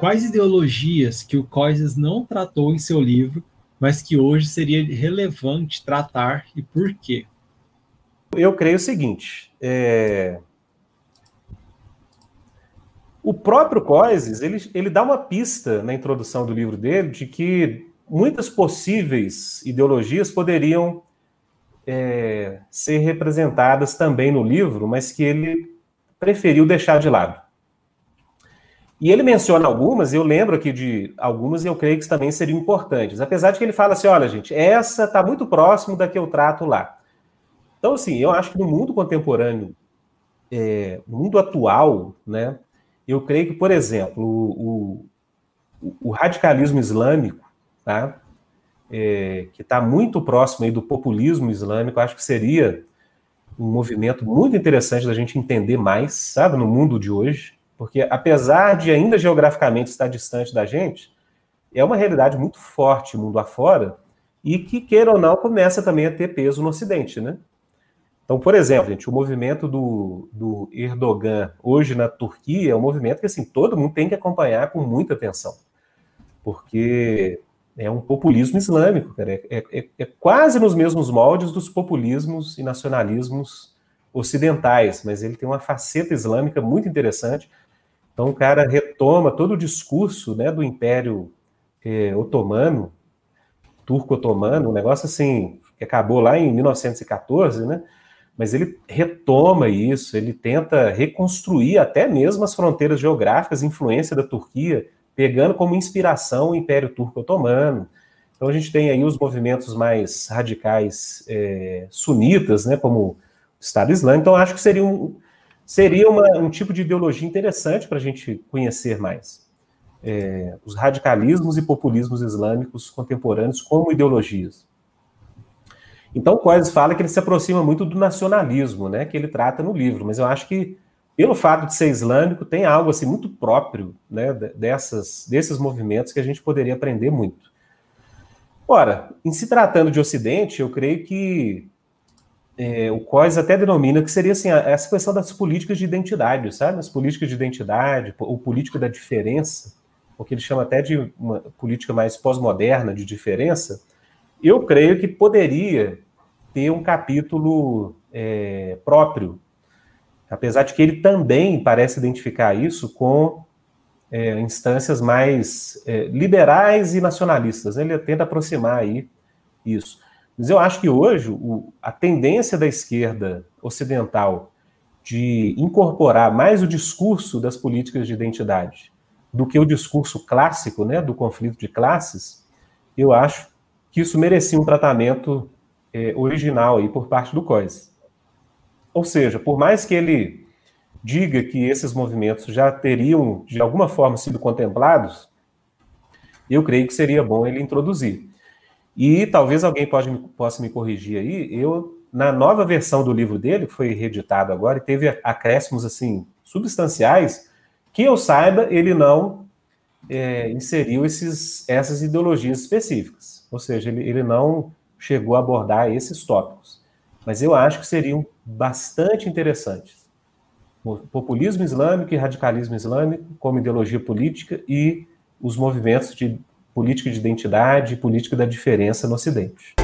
quais ideologias que o Coises não tratou em seu livro, mas que hoje seria relevante tratar e por quê? Eu creio o seguinte: é... o próprio Coises ele, ele dá uma pista na introdução do livro dele de que muitas possíveis ideologias poderiam é, ser representadas também no livro, mas que ele preferiu deixar de lado. E ele menciona algumas, eu lembro aqui de algumas, e eu creio que também seriam importantes. Apesar de que ele fala assim: olha, gente, essa está muito próximo da que eu trato lá. Então, assim, eu acho que no mundo contemporâneo, é, no mundo atual, né, eu creio que, por exemplo, o, o, o radicalismo islâmico, tá? É, que está muito próximo aí do populismo islâmico, acho que seria um movimento muito interessante da gente entender mais, sabe, no mundo de hoje, porque apesar de ainda geograficamente estar distante da gente, é uma realidade muito forte mundo afora e que, queira ou não, começa também a ter peso no Ocidente, né? Então, por exemplo, gente, o movimento do, do Erdogan hoje na Turquia é um movimento que assim, todo mundo tem que acompanhar com muita atenção, porque é um populismo islâmico, cara. É, é, é, quase nos mesmos moldes dos populismos e nacionalismos ocidentais, mas ele tem uma faceta islâmica muito interessante. Então o cara retoma todo o discurso né, do Império é, Otomano, turco-otomano, um negócio assim, que acabou lá em 1914, né? Mas ele retoma isso, ele tenta reconstruir até mesmo as fronteiras geográficas, influência da Turquia, pegando como inspiração o Império Turco-Otomano. Então a gente tem aí os movimentos mais radicais é, sunitas, né, como o Estado Islâmico. Então acho que seria um, seria uma, um tipo de ideologia interessante para a gente conhecer mais. É, os radicalismos e populismos islâmicos contemporâneos como ideologias. Então, Coises fala que ele se aproxima muito do nacionalismo, né, que ele trata no livro, mas eu acho que pelo fato de ser islâmico, tem algo assim muito próprio né, dessas, desses movimentos que a gente poderia aprender muito. Ora, em se tratando de Ocidente, eu creio que é, o COIS até denomina que seria assim, essa questão das políticas de identidade, sabe? As políticas de identidade, o político da diferença, o que ele chama até de uma política mais pós-moderna de diferença, eu creio que poderia ter um capítulo é, próprio apesar de que ele também parece identificar isso com é, instâncias mais é, liberais e nacionalistas. Ele tenta aproximar aí isso. Mas eu acho que hoje o, a tendência da esquerda ocidental de incorporar mais o discurso das políticas de identidade do que o discurso clássico, né, do conflito de classes, eu acho que isso merecia um tratamento é, original aí por parte do COIS. Ou seja, por mais que ele diga que esses movimentos já teriam, de alguma forma, sido contemplados, eu creio que seria bom ele introduzir. E talvez alguém pode, possa me corrigir aí, eu, na nova versão do livro dele, que foi reeditado agora, e teve acréscimos, assim, substanciais, que eu saiba, ele não é, inseriu esses, essas ideologias específicas. Ou seja, ele, ele não chegou a abordar esses tópicos. Mas eu acho que seriam bastante interessantes. Populismo islâmico e radicalismo islâmico como ideologia política e os movimentos de política de identidade e política da diferença no Ocidente.